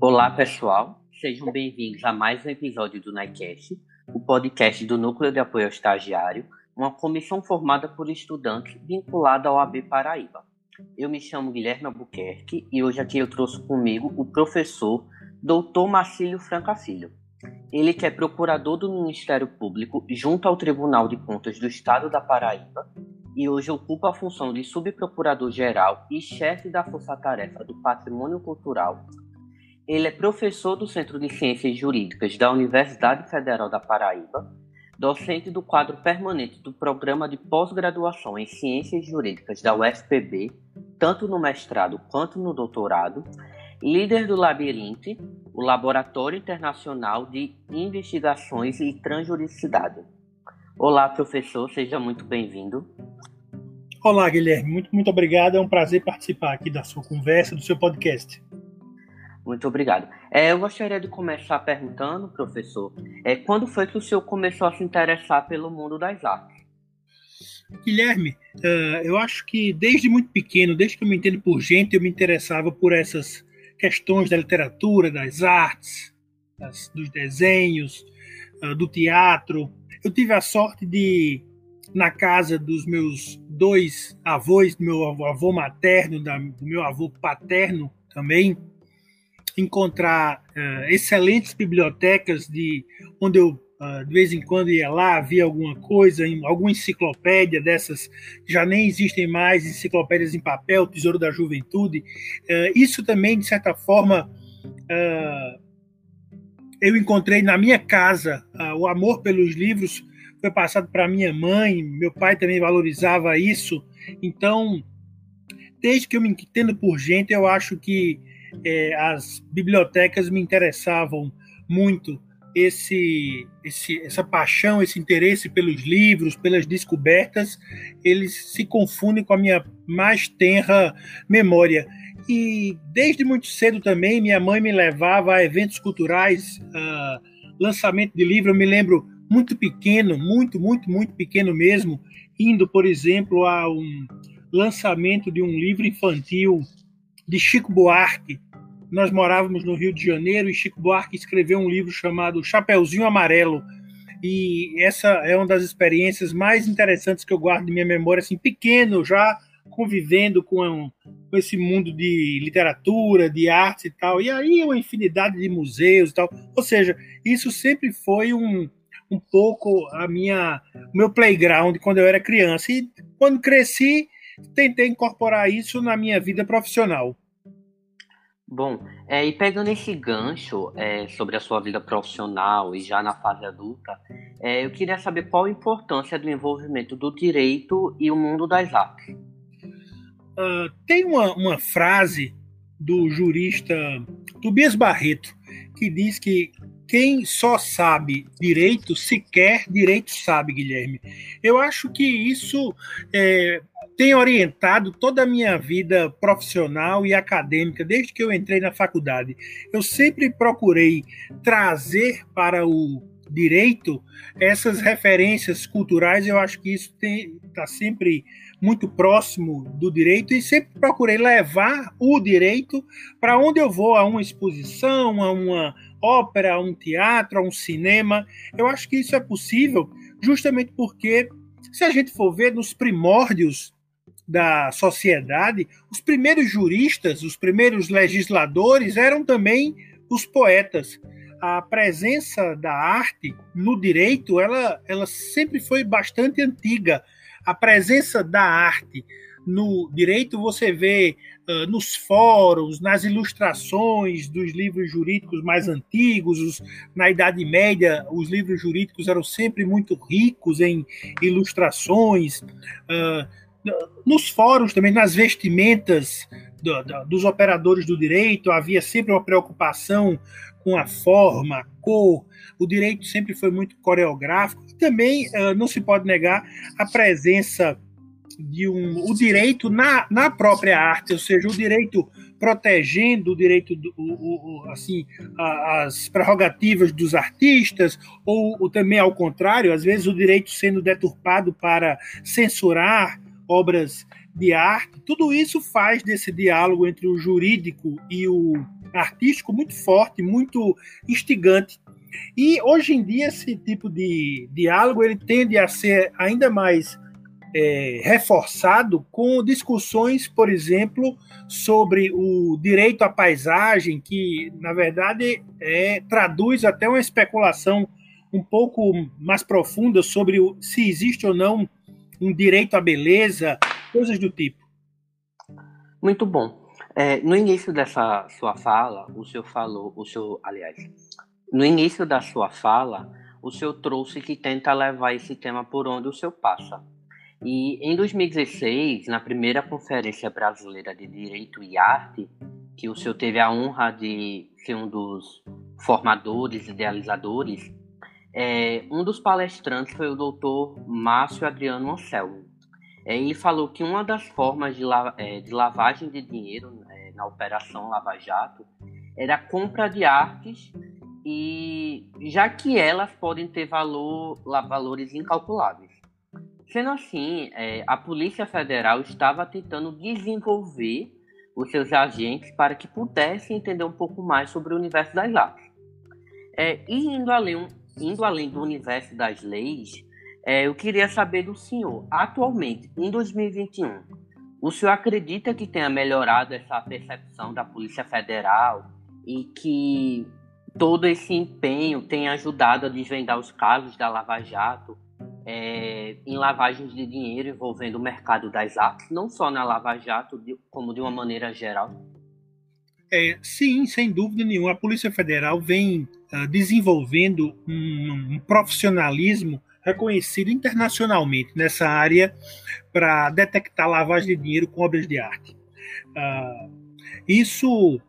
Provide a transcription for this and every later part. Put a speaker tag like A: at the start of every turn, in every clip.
A: Olá, pessoal. Sejam bem-vindos a mais um episódio do NICAST, o podcast do Núcleo de Apoio ao Estagiário, uma comissão formada por estudantes vinculada ao AB Paraíba. Eu me chamo Guilherme Albuquerque e hoje aqui eu trouxe comigo o professor Dr. Marcílio Franca Filho. Ele que é procurador do Ministério Público junto ao Tribunal de Contas do Estado da Paraíba e hoje ocupa a função de subprocurador-geral e chefe da Força-Tarefa do Patrimônio Cultural. Ele é professor do Centro de Ciências Jurídicas da Universidade Federal da Paraíba, docente do quadro permanente do Programa de Pós-Graduação em Ciências Jurídicas da UFPB, tanto no mestrado quanto no doutorado, líder do Labirinte, o Laboratório Internacional de Investigações e Transjuridicidade. Olá, professor, seja muito bem-vindo.
B: Olá, Guilherme, muito, muito obrigado. É um prazer participar aqui da sua conversa, do seu podcast.
A: Muito obrigado. É, eu gostaria de começar perguntando, professor, é, quando foi que o senhor começou a se interessar pelo mundo das artes?
B: Guilherme, uh, eu acho que desde muito pequeno, desde que eu me entendo por gente, eu me interessava por essas questões da literatura, das artes, das, dos desenhos, uh, do teatro. Eu tive a sorte de na casa dos meus dois avós, do meu avô materno, da, do meu avô paterno também, encontrar uh, excelentes bibliotecas de onde eu uh, de vez em quando ia lá, havia alguma coisa, alguma enciclopédia dessas, já nem existem mais, enciclopédias em papel, Tesouro da Juventude. Uh, isso também, de certa forma, eu encontrei na minha casa o amor pelos livros foi passado para minha mãe, meu pai também valorizava isso. Então, desde que eu me entendo por gente, eu acho que é, as bibliotecas me interessavam muito. Esse, esse, essa paixão, esse interesse pelos livros, pelas descobertas, eles se confundem com a minha mais tenra memória. E desde muito cedo também, minha mãe me levava a eventos culturais, lançamento de livro. Eu me lembro muito pequeno, muito, muito, muito pequeno mesmo, indo, por exemplo, a um lançamento de um livro infantil de Chico Buarque. Nós morávamos no Rio de Janeiro e Chico Buarque escreveu um livro chamado Chapeuzinho Amarelo. E essa é uma das experiências mais interessantes que eu guardo de minha memória, assim, pequeno já, convivendo com, com esse mundo de literatura, de arte e tal. E aí uma infinidade de museus e tal. Ou seja, isso sempre foi um, um pouco a minha meu playground quando eu era criança e quando cresci tentei incorporar isso na minha vida profissional.
A: Bom, é, e pegando esse gancho é, sobre a sua vida profissional e já na fase adulta, é, eu queria saber qual a importância do envolvimento do direito e o mundo das artes.
B: Uh, tem uma, uma frase do jurista Tobias Barreto que diz que quem só sabe direito, sequer direito sabe, Guilherme. Eu acho que isso é, tem orientado toda a minha vida profissional e acadêmica, desde que eu entrei na faculdade. Eu sempre procurei trazer para o direito essas referências culturais. Eu acho que isso está sempre muito próximo do direito e sempre procurei levar o direito para onde eu vou, a uma exposição, a uma ópera, a um teatro, a um cinema. Eu acho que isso é possível justamente porque, se a gente for ver nos primórdios da sociedade, os primeiros juristas, os primeiros legisladores eram também os poetas. A presença da arte no direito, ela, ela sempre foi bastante antiga. A presença da arte no direito você vê uh, nos fóruns, nas ilustrações dos livros jurídicos mais antigos, os, na Idade Média, os livros jurídicos eram sempre muito ricos em ilustrações. Uh, nos fóruns também, nas vestimentas do, do, dos operadores do direito, havia sempre uma preocupação com a forma, a cor. O direito sempre foi muito coreográfico. E também uh, não se pode negar a presença de um, o direito na, na própria arte, ou seja, o direito protegendo o direito, do, o, o, assim, a, as prerrogativas dos artistas, ou, ou, também ao contrário, às vezes o direito sendo deturpado para censurar obras de arte, tudo isso faz desse diálogo entre o jurídico e o artístico muito forte, muito instigante. E hoje em dia esse tipo de diálogo ele tende a ser ainda mais é, reforçado com discussões, por exemplo, sobre o direito à paisagem, que na verdade é, traduz até uma especulação um pouco mais profunda sobre o, se existe ou não um direito à beleza, coisas do tipo.
A: Muito bom. É, no início dessa sua fala, o senhor falou, o senhor, aliás, no início da sua fala, o senhor trouxe que tenta levar esse tema por onde o senhor passa. E em 2016, na primeira Conferência Brasileira de Direito e Arte, que o senhor teve a honra de ser um dos formadores, idealizadores, é, um dos palestrantes foi o doutor Márcio Adriano Anselmo. É, ele falou que uma das formas de, la, é, de lavagem de dinheiro é, na Operação Lava Jato era a compra de artes e já que elas podem ter valor, valores incalculáveis. Sendo assim, é, a Polícia Federal estava tentando desenvolver os seus agentes para que pudessem entender um pouco mais sobre o universo das artes. É, e indo além, indo além do universo das leis, é, eu queria saber do senhor, atualmente, em 2021, o senhor acredita que tenha melhorado essa percepção da Polícia Federal e que todo esse empenho tenha ajudado a desvendar os casos da Lava Jato é, em lavagens de dinheiro envolvendo o mercado das artes, não só na Lava Jato, como de uma maneira geral?
B: É, sim, sem dúvida nenhuma. A Polícia Federal vem uh, desenvolvendo um, um, profissionalismo reconhecido internacionalmente nessa área para detectar lavagem de dinheiro com obras de arte. Uh, isso uh,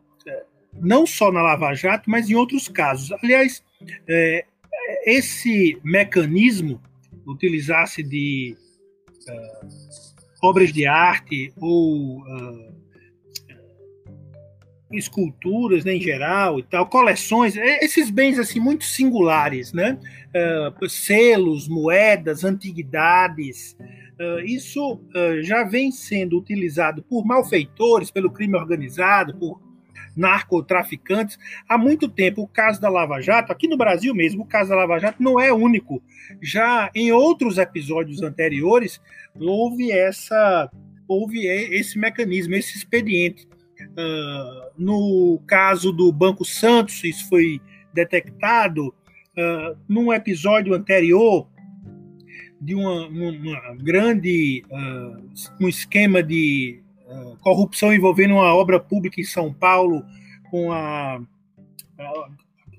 B: não só na Lava Jato, mas em outros casos. Aliás, é, esse mecanismo utilizasse de uh, obras de arte ou uh, esculturas né, em geral e tal, coleções, é, esses bens assim muito singulares, né? Uh, selos, moedas, antiguidades. Uh, isso uh, já vem sendo utilizado por malfeitores, pelo crime organizado, por narcotraficantes há muito tempo. O caso da Lava Jato, aqui no Brasil mesmo, o caso da Lava Jato não é único. Já em outros episódios anteriores, houve essa houve esse mecanismo, esse expediente. Uh, no caso do Banco Santos, isso foi detectado uh, num episódio anterior de uma, uma grande uh, um esquema de corrupção envolvendo uma obra pública em São Paulo, com a, a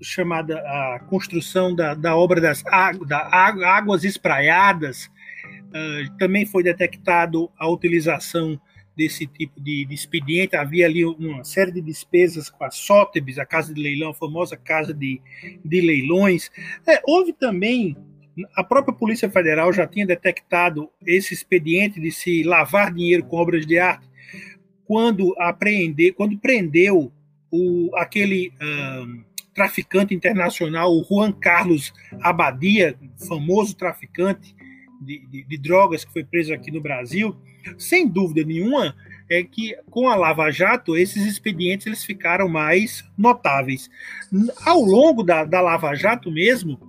B: chamada a construção da, da obra das da águas espraiadas, uh, também foi detectado a utilização desse tipo de, de, expediente. Havia ali uma série de despesas com a Sótebis, a casa de leilão, a famosa casa de, de leilões. É, houve também a própria Polícia Federal já tinha detectado esse expediente de se lavar dinheiro com obras de arte quando apreender, quando prendeu o, aquele um, traficante internacional, o Juan Carlos Abadia, famoso traficante de, de, de, drogas que foi preso aqui no Brasil, sem dúvida nenhuma é que com a Lava Jato esses expedientes eles ficaram mais notáveis. Ao longo da, da Lava Jato mesmo,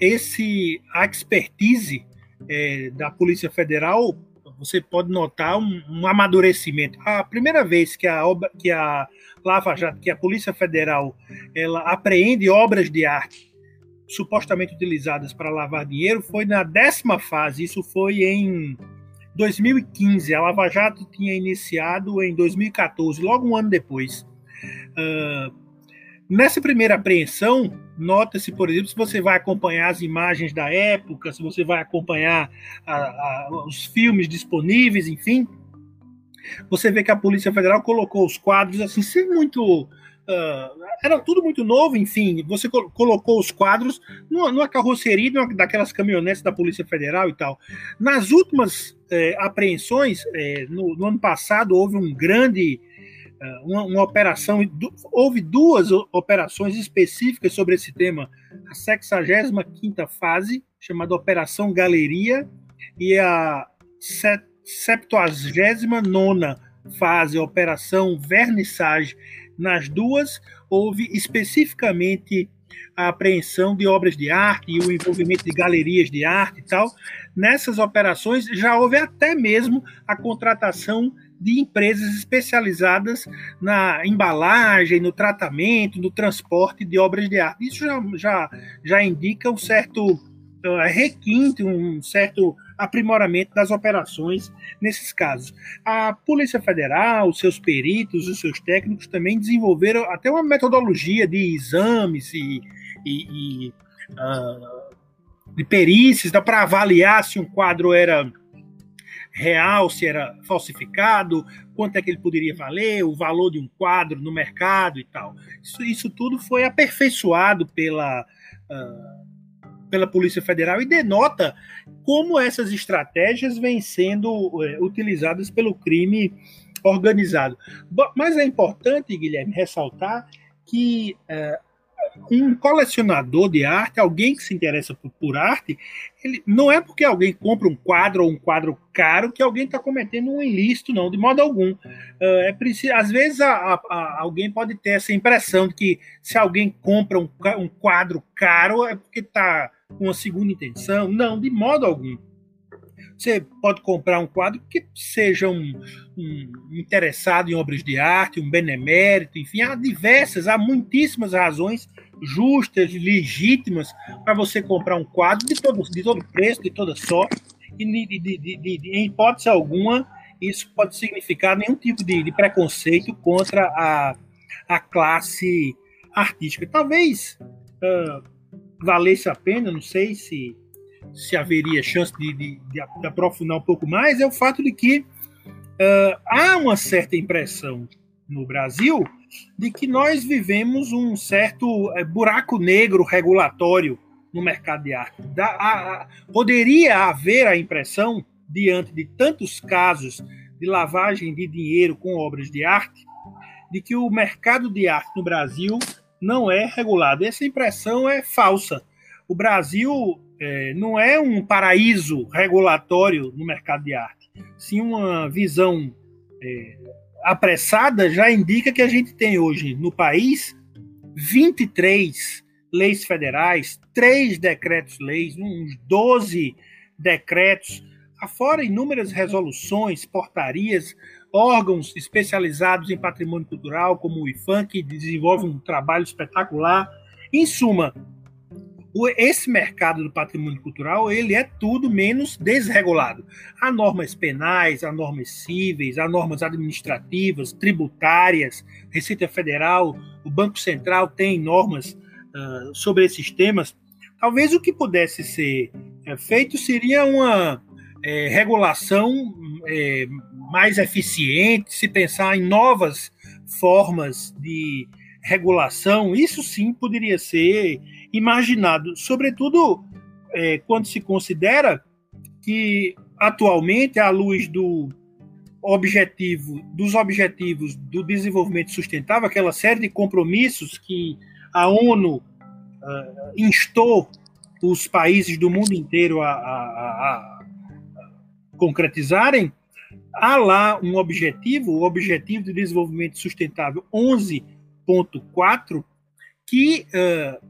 B: esse a expertise é, da Polícia Federal você pode notar um, um, amadurecimento. A primeira vez que a, que a Lava Jato, que a Polícia Federal, ela apreende obras de arte supostamente utilizadas para lavar dinheiro foi na décima fase. Isso foi em 2015. A Lava Jato tinha iniciado em 2014, logo um ano depois. Uh, nessa primeira apreensão, Nota-se, por exemplo, se você vai acompanhar as imagens da época, se você vai acompanhar a, a, os filmes disponíveis, enfim, você vê que a Polícia Federal colocou os quadros assim, sem muito. Uh, era tudo muito novo, enfim. Você col colocou os quadros numa, numa carroceria numa, daquelas caminhonetes da Polícia Federal e tal. Nas últimas eh, apreensões, eh, no, no, ano passado, houve um grande é, uma, uma, operação, houve duas operações específicas sobre esse tema. A 65 fase, chamada Operação Galeria, e a 79 fase, Operação Vernissage, nas duas, houve especificamente a apreensão de obras de arte e o envolvimento de galerias de arte e tal. Nessas operações já houve até mesmo a contratação de empresas especializadas na embalagem, no tratamento, no transporte de obras de arte. Isso já, já, já indica um certo uh, requinte, um certo aprimoramento das operações nesses casos. A Polícia Federal, os seus peritos, os seus técnicos também desenvolveram até uma metodologia de exames e, e, e uh, de perícias para avaliar se um quadro era real, se era falsificado, quanto é que ele poderia valer, o valor de um quadro no mercado e tal. Isso, isso tudo foi aperfeiçoado pela, uh, pela Polícia Federal e denota como essas estratégias vêm sendo uh, utilizadas pelo crime organizado. Mas é importante, Guilherme, ressaltar que uh, um colecionador de arte, alguém que se interessa por, por, arte, ele não é porque alguém compra um quadro ou um quadro caro que alguém está cometendo um ilícito, não, de modo algum. Uh, é preciso, às vezes a, a, a, alguém pode ter essa impressão de que se alguém compra um, um quadro caro é porque está uma segunda intenção. Não, de modo algum. Você pode comprar um quadro que seja um, um, interessado em obras de arte, um benemérito, enfim, há diversas, há muitíssimas razões justas, legítimas, para você comprar um quadro de todo, de todo preço, de toda sorte, e de, de, de, em hipótese alguma isso pode significar nenhum tipo de, preconceito contra a, a classe artística. Talvez uh, valesse a pena, não sei se se haveria chance de, de, de, aprofundar um pouco mais, é o fato de que uh, há uma certa impressão no Brasil de que nós vivemos um certo uh, buraco negro regulatório no mercado de arte. Da, a, a, poderia haver a impressão, diante de tantos casos de lavagem de dinheiro com obras de arte, de que o mercado de arte no Brasil não é regulado. Essa impressão é falsa. O Brasil é, não é um paraíso regulatório no mercado de arte. Sim, uma visão é, apressada já indica que a gente tem hoje no país 23 leis federais, três decretos-leis, uns 12 decretos, afora inúmeras resoluções, portarias, órgãos especializados em patrimônio cultural, como o IFAM, que desenvolve um trabalho espetacular. Em suma, esse mercado do patrimônio cultural ele é tudo menos desregulado. Há normas penais, há normas cíveis, há normas administrativas, tributárias, Receita Federal, o Banco Central tem normas uh, sobre esses temas. Talvez o que pudesse ser é, feito seria uma é, regulação é, mais eficiente, se pensar em novas formas de regulação, isso sim poderia ser imaginado, sobretudo é, quando se considera que atualmente, à luz do objetivo, dos objetivos do desenvolvimento sustentável, aquela série de compromissos que a ONU uh, instou os países do mundo inteiro a, a, a, a concretizarem, há lá um objetivo, o Objetivo de Desenvolvimento Sustentável 11.4, que uh,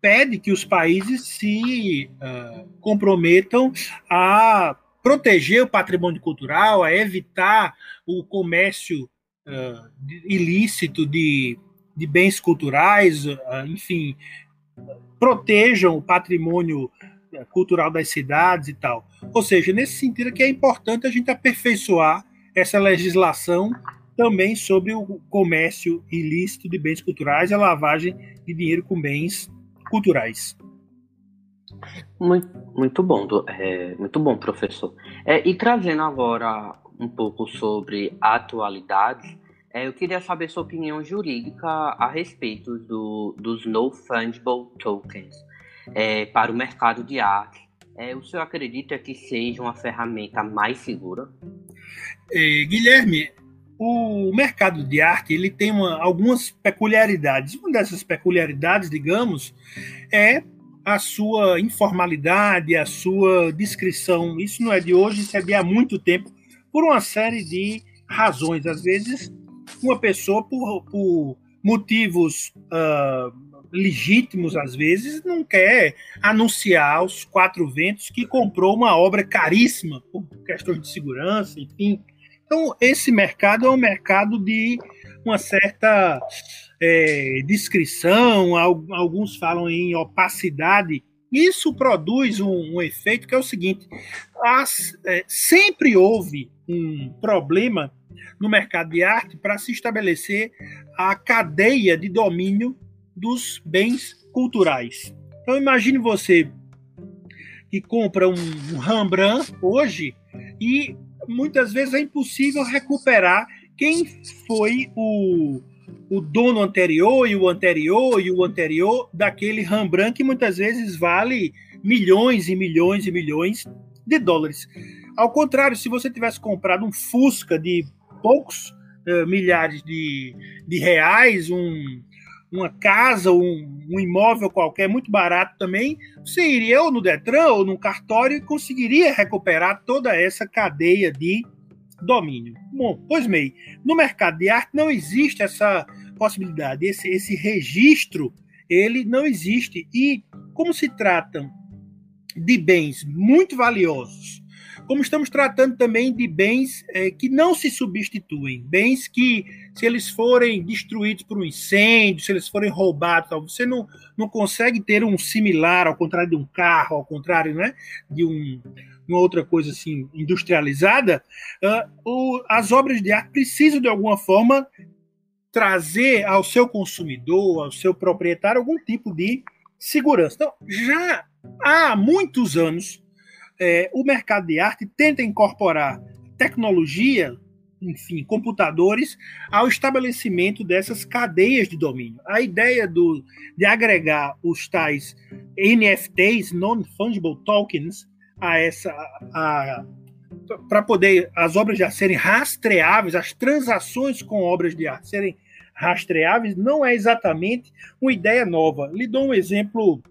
B: pede que os países se uh, comprometam a proteger o patrimônio cultural, a evitar o comércio uh, ilícito de, de bens culturais, enfim, protejam o patrimônio cultural das cidades e tal. Ou seja, nesse sentido que é importante a gente aperfeiçoar essa legislação também sobre o comércio ilícito de bens culturais e a lavagem de dinheiro com bens culturais.
A: Muito, muito bom, é, muito bom, professor. É, e trazendo agora um pouco sobre atualidades, é, eu queria saber sua opinião jurídica a respeito do, dos No Fungible Tokens é, para o mercado de arte. É, o senhor acredita que seja uma ferramenta mais segura?
B: É, Guilherme, o mercado de arte ele tem uma, algumas peculiaridades. Uma dessas peculiaridades, digamos, é a sua informalidade, a sua descrição. Isso não é de hoje, isso é de há muito tempo. por uma série de razões. Às vezes, uma pessoa, por, por motivos uh, legítimos, às vezes, não quer anunciar aos quatro ventos que comprou uma obra caríssima por questões de segurança, enfim. Então, esse mercado é um mercado de uma certa é, discrição, alguns falam em opacidade. Isso produz um, um efeito que é o seguinte: as, é, sempre houve um problema no mercado de arte para se estabelecer a cadeia de domínio dos bens culturais. Então imagine você que compra um, Rembrandt hoje e muitas vezes é impossível recuperar quem foi o, o dono anterior e o anterior e o anterior daquele Rembrandt que muitas vezes vale milhões e milhões e milhões de dólares. Ao contrário, se você tivesse comprado um Fusca de poucos uh, milhares de, de reais, um, uma casa, um, um, imóvel qualquer muito barato também, você iria ou no Detran ou no cartório e conseguiria recuperar toda essa cadeia de domínio. Bom, pois bem, no mercado de arte não existe essa possibilidade, esse, esse registro, ele não existe. E como se tratam de bens muito valiosos, como estamos tratando também de bens é, que não se substituem, bens que, se eles forem destruídos por um incêndio, se eles forem roubados, você não, não consegue ter um similar, ao contrário de um carro, ao contrário né, de um, uma outra coisa assim industrializada, uh, o, as obras de arte precisam de alguma forma trazer ao seu consumidor, ao seu proprietário, algum tipo de segurança. Então, já há muitos anos, é, o mercado de arte tenta incorporar tecnologia, enfim, computadores, ao estabelecimento dessas cadeias de domínio. A ideia do, de agregar os tais NFTs, Non-Fungible Tokens, a essa. para poder as obras arte serem rastreáveis, as transações com obras de arte serem rastreáveis, não é exatamente uma ideia nova. Lhe dou um exemplo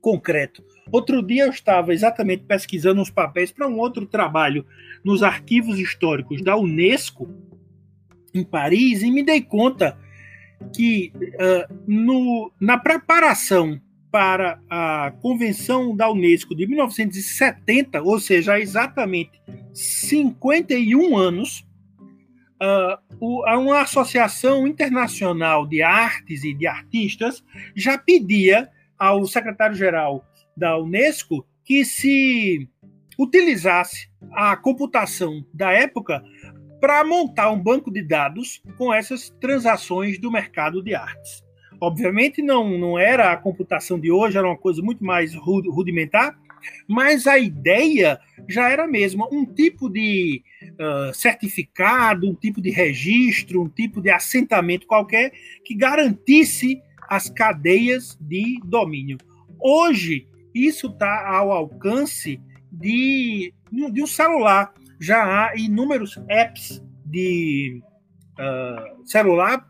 B: concreto. Outro dia eu estava exatamente pesquisando uns papéis para um outro trabalho nos arquivos históricos da Unesco em Paris e me dei conta que uh, no, na preparação para a Convenção da Unesco de 1970, ou seja, há exatamente 51 anos, uh, uma associação internacional de artes e de artistas já pedia ao secretário-geral da Unesco que se utilizasse a computação da época para montar um banco de dados com essas transações do mercado de artes. Obviamente não, não era a computação de hoje, era uma coisa muito mais rudimentar, mas a ideia já era a mesma, um tipo de uh, certificado, um tipo de registro, um tipo de assentamento qualquer que garantisse as cadeias de domínio. Hoje, isso está ao alcance de, de um celular. Já há inúmeros apps de uh, celular,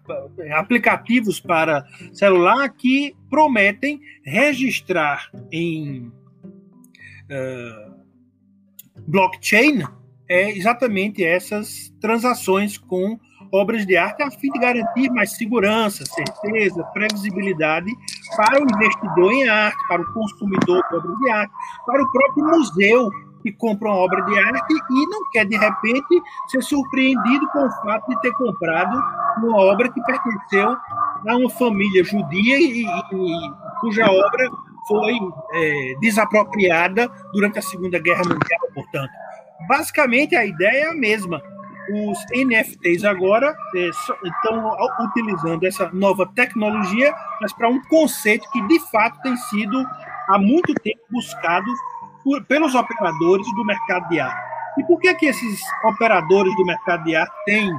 B: aplicativos para celular que prometem registrar em uh, blockchain é exatamente essas transações com obras de arte a fim de garantir mais segurança, certeza, previsibilidade para o investidor em arte, para o consumidor de obras de arte, para o próprio museu que compra uma obra de arte e não quer, de repente, ser surpreendido com o fato de ter comprado uma obra que pertenceu a uma família judia e, e, cuja obra foi é, desapropriada durante a Segunda Guerra Mundial, portanto. Basicamente, a ideia é a mesma os NFTs agora é, estão utilizando essa nova tecnologia, mas para um conceito que de fato tem sido há muito tempo buscado por, pelos operadores do mercado de arte. E por que que esses operadores do mercado de arte têm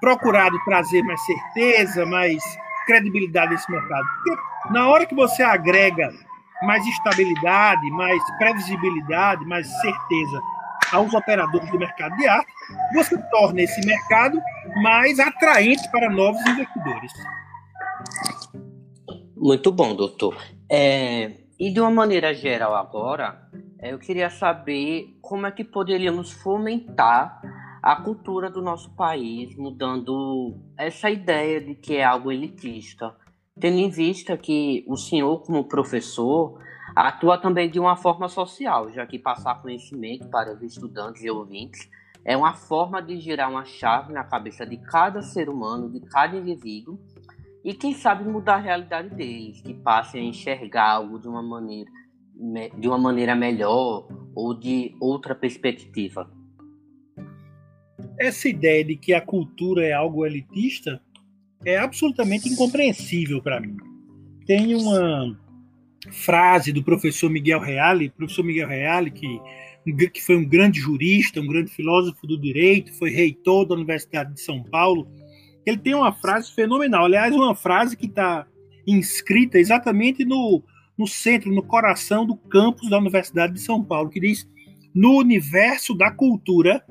B: procurado trazer mais certeza, mais credibilidade nesse mercado? Porque na hora que você agrega mais estabilidade, mais previsibilidade, mais certeza aos operadores do mercado de arte, você torna esse mercado mais atraente para novos investidores.
A: Muito bom, doutor. É, e de uma maneira geral agora, é, eu queria saber como é que poderíamos fomentar a cultura do nosso país, mudando essa ideia de que é algo elitista, tendo em vista que o senhor, como professor, atua também de uma forma social, já que passar conhecimento para os estudantes e ouvintes é uma forma de girar uma chave na cabeça de cada ser humano, de cada indivíduo, e quem sabe mudar a realidade deles, que passem a enxergar algo de uma maneira, de uma maneira melhor ou de outra perspectiva.
B: Essa ideia de que a cultura é algo elitista é absolutamente incompreensível para mim. Tem uma frase do professor Miguel Reale, professor Miguel Reale, que, que foi um grande jurista, um grande filósofo do direito, foi reitor da Universidade de São Paulo. Ele tem uma frase fenomenal, aliás, uma frase que está inscrita exatamente no, no centro, no coração do campus da Universidade de São Paulo, que diz: no universo da cultura,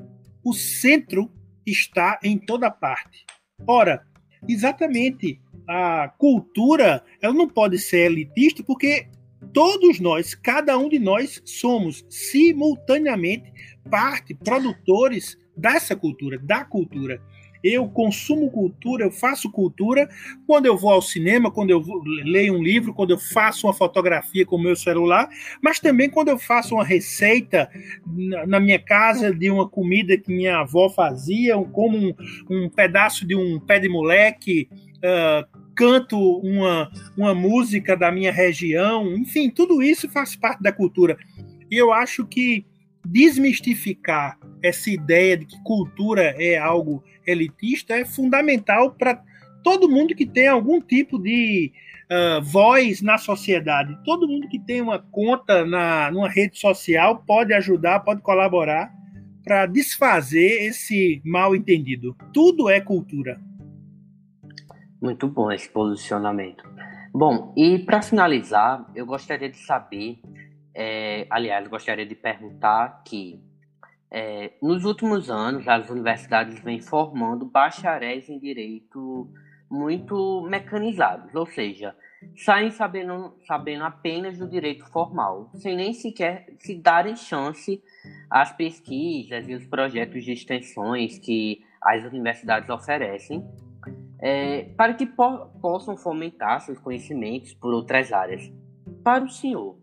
B: o centro está em toda parte. Ora, exatamente a cultura ela não pode ser elitista porque todos nós, cada um de nós, somos simultaneamente parte, produtores dessa cultura, da cultura. Eu consumo cultura, eu faço cultura quando eu vou ao cinema, quando eu leio um livro, quando eu faço uma fotografia com o meu celular, mas também quando eu faço uma receita na minha casa de uma comida que minha avó fazia, como um, um pedaço de um pé de moleque, uh, canto uma, uma música da minha região, enfim, tudo isso faz parte da cultura. E eu acho que desmistificar essa ideia de que cultura é algo elitista é fundamental para todo mundo que tem algum tipo de uh, voz na sociedade. Todo mundo que tem uma conta na numa rede social pode ajudar, pode colaborar para desfazer esse mal entendido. Tudo é cultura.
A: Muito bom esse posicionamento. Bom, e para finalizar, eu gostaria de saber, é, aliás, gostaria de perguntar que é, nos últimos anos, as universidades vêm formando bacharéis em direito muito mecanizados, ou seja, saem sabendo, sabendo apenas do direito formal, sem nem sequer se darem chance às pesquisas e os projetos de extensões que as universidades oferecem, é, para que po possam fomentar seus conhecimentos por outras áreas. Para o senhor,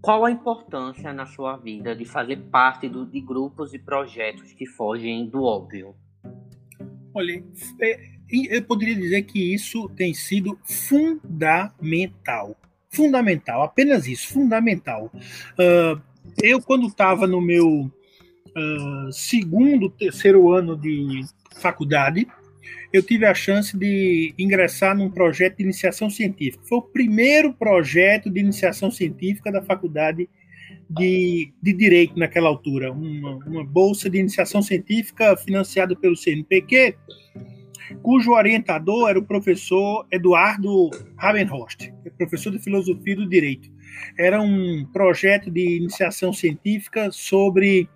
A: qual a importância na sua vida de fazer parte do, de grupos e projetos que fogem do óbvio?
B: Olha, é, eu poderia dizer que isso tem sido fundamental. Fundamental, apenas isso, fundamental. Uh, eu, quando estava no meu uh, segundo, terceiro ano de faculdade, eu tive a chance de ingressar num projeto de iniciação científica. Foi o primeiro projeto de iniciação científica da faculdade de, de Direito naquela altura, uma, uma bolsa de iniciação científica financiada pelo CNPq, cujo orientador era o professor Eduardo Rabenhorst, é professor de filosofia do direito. Era um projeto de iniciação científica sobre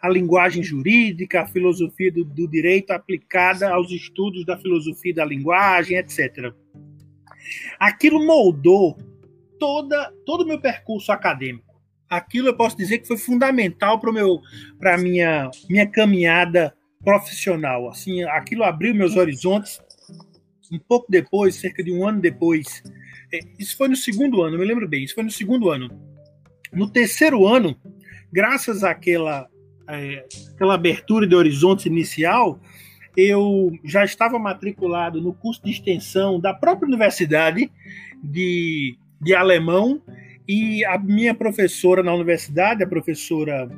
B: a linguagem jurídica, a filosofia do, do direito aplicada aos estudos da filosofia da linguagem, etc. Aquilo moldou toda, todo o meu percurso acadêmico. Aquilo eu posso dizer que foi fundamental para a minha, minha caminhada profissional. Assim, aquilo abriu meus horizontes. Um pouco depois, cerca de um ano depois, é, isso foi no segundo ano, me lembro bem, isso foi no segundo ano. No terceiro ano, graças àquela é, aquela abertura de horizontes inicial, eu já estava matriculado no curso de extensão da própria universidade de, de alemão e a minha professora na universidade, a professora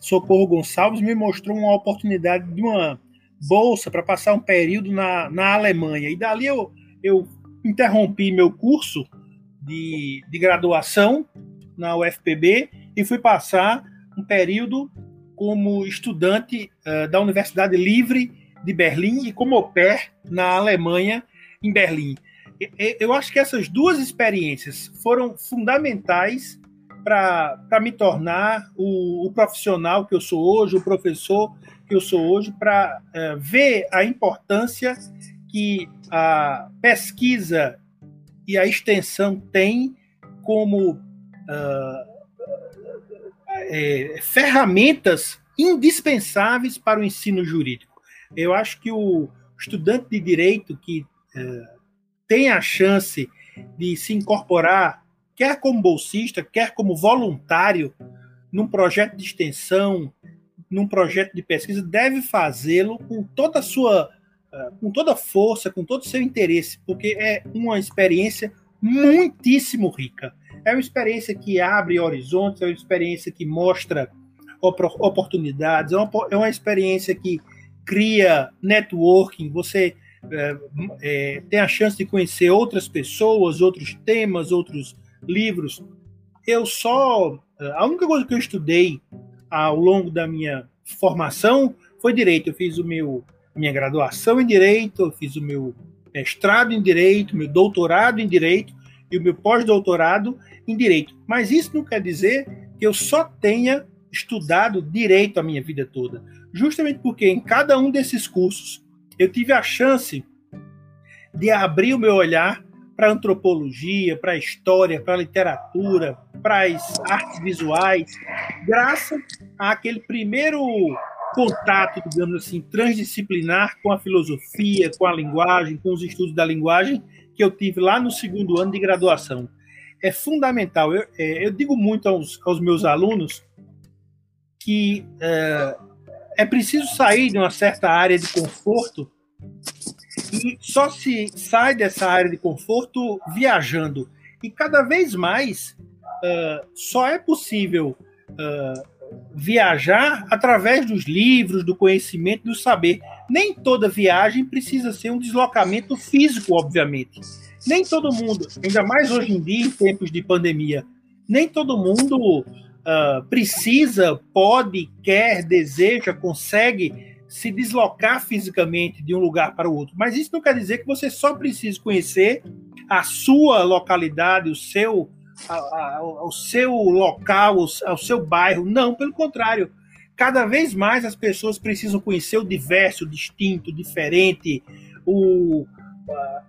B: Socorro Gonçalves, me mostrou uma oportunidade de uma bolsa para passar um período na, na Alemanha. E dali eu, eu interrompi meu curso de, de graduação na UFPB e fui passar um período como estudante uh, da Universidade Livre de Berlim e como au pair na Alemanha, em Berlim. Eu acho que essas duas experiências foram fundamentais para me tornar o, o, profissional que eu sou hoje, o professor que eu sou hoje, para uh, ver a importância que a pesquisa e a extensão têm como uh, é, ferramentas indispensáveis para o ensino jurídico. Eu acho que o estudante de direito que é, tem a chance de se incorporar, quer como bolsista, quer como voluntário, num projeto de extensão, num projeto de pesquisa, deve fazê-lo com toda a sua, é, com toda a força, com todo o seu interesse, porque é uma experiência muitíssimo rica. É uma experiência que abre horizontes, é uma experiência que mostra oportunidades, é uma, é uma experiência que cria networking, você é, é, tem a chance de conhecer outras pessoas, outros temas, outros livros. Eu só. A única coisa que eu estudei ao longo da minha formação foi direito. Eu fiz o meu minha graduação em direito, eu fiz o meu mestrado em direito, meu doutorado em direito e o meu pós-doutorado em direito. Mas isso não quer dizer que eu só tenha estudado direito a minha vida toda. Justamente porque em cada um desses cursos eu tive a chance de abrir o meu olhar para antropologia, para história, para literatura, para as artes visuais, graças àquele primeiro contato, digamos assim, transdisciplinar com a filosofia, com a linguagem, com os estudos da linguagem que eu tive lá no segundo ano de graduação. É fundamental. Eu, é, eu digo muito aos, aos meus alunos que é, é preciso sair de uma certa área de conforto e só se sai dessa área de conforto viajando. E cada vez mais uh, só é possível uh, viajar através dos livros, do conhecimento, do saber. Nem toda viagem precisa ser um deslocamento físico, obviamente. Nem todo mundo, ainda mais hoje em dia, em tempos de pandemia, nem todo mundo uh, precisa, pode, quer, deseja, consegue se deslocar fisicamente de um lugar para o outro. Mas isso não quer dizer que você só precisa conhecer a sua localidade, o seu, a, a, o seu local, o, o seu bairro. Não, pelo contrário. Cada vez mais as pessoas precisam conhecer o diverso, o distinto, o diferente, o,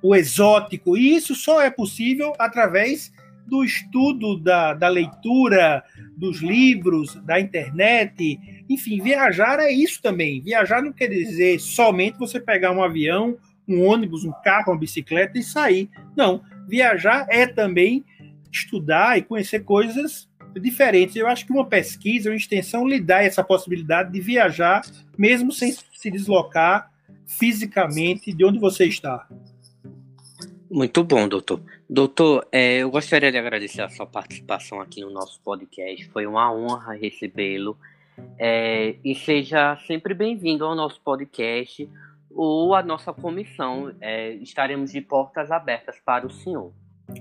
B: o exótico. E isso só é possível através do estudo, da, da leitura, dos livros, da internet. Enfim, viajar é isso também. Viajar não quer dizer somente você pegar um avião, um ônibus, um carro, uma bicicleta e sair. Não. Viajar é também estudar e conhecer coisas diferentes. Eu acho que uma pesquisa, uma extensão, lhe dá essa possibilidade de viajar, mesmo sem se deslocar fisicamente de onde você está.
A: Muito bom, doutor. Doutor, é, eu gostaria de agradecer a sua participação aqui no nosso podcast. Foi uma honra recebê-lo. É, e seja sempre bem-vindo ao nosso podcast ou à nossa comissão. É, estaremos de portas abertas para o senhor.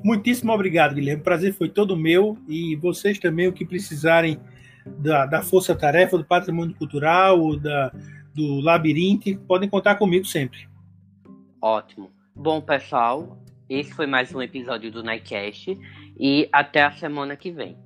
B: Muitíssimo obrigado, Guilherme. O prazer foi todo meu e vocês também, o que precisarem da, da Força Tarefa, do Patrimônio Cultural, da, do Labirinto, podem contar comigo sempre.
A: Ótimo. Bom, pessoal, esse foi mais um episódio do Nightcast e até a semana que vem.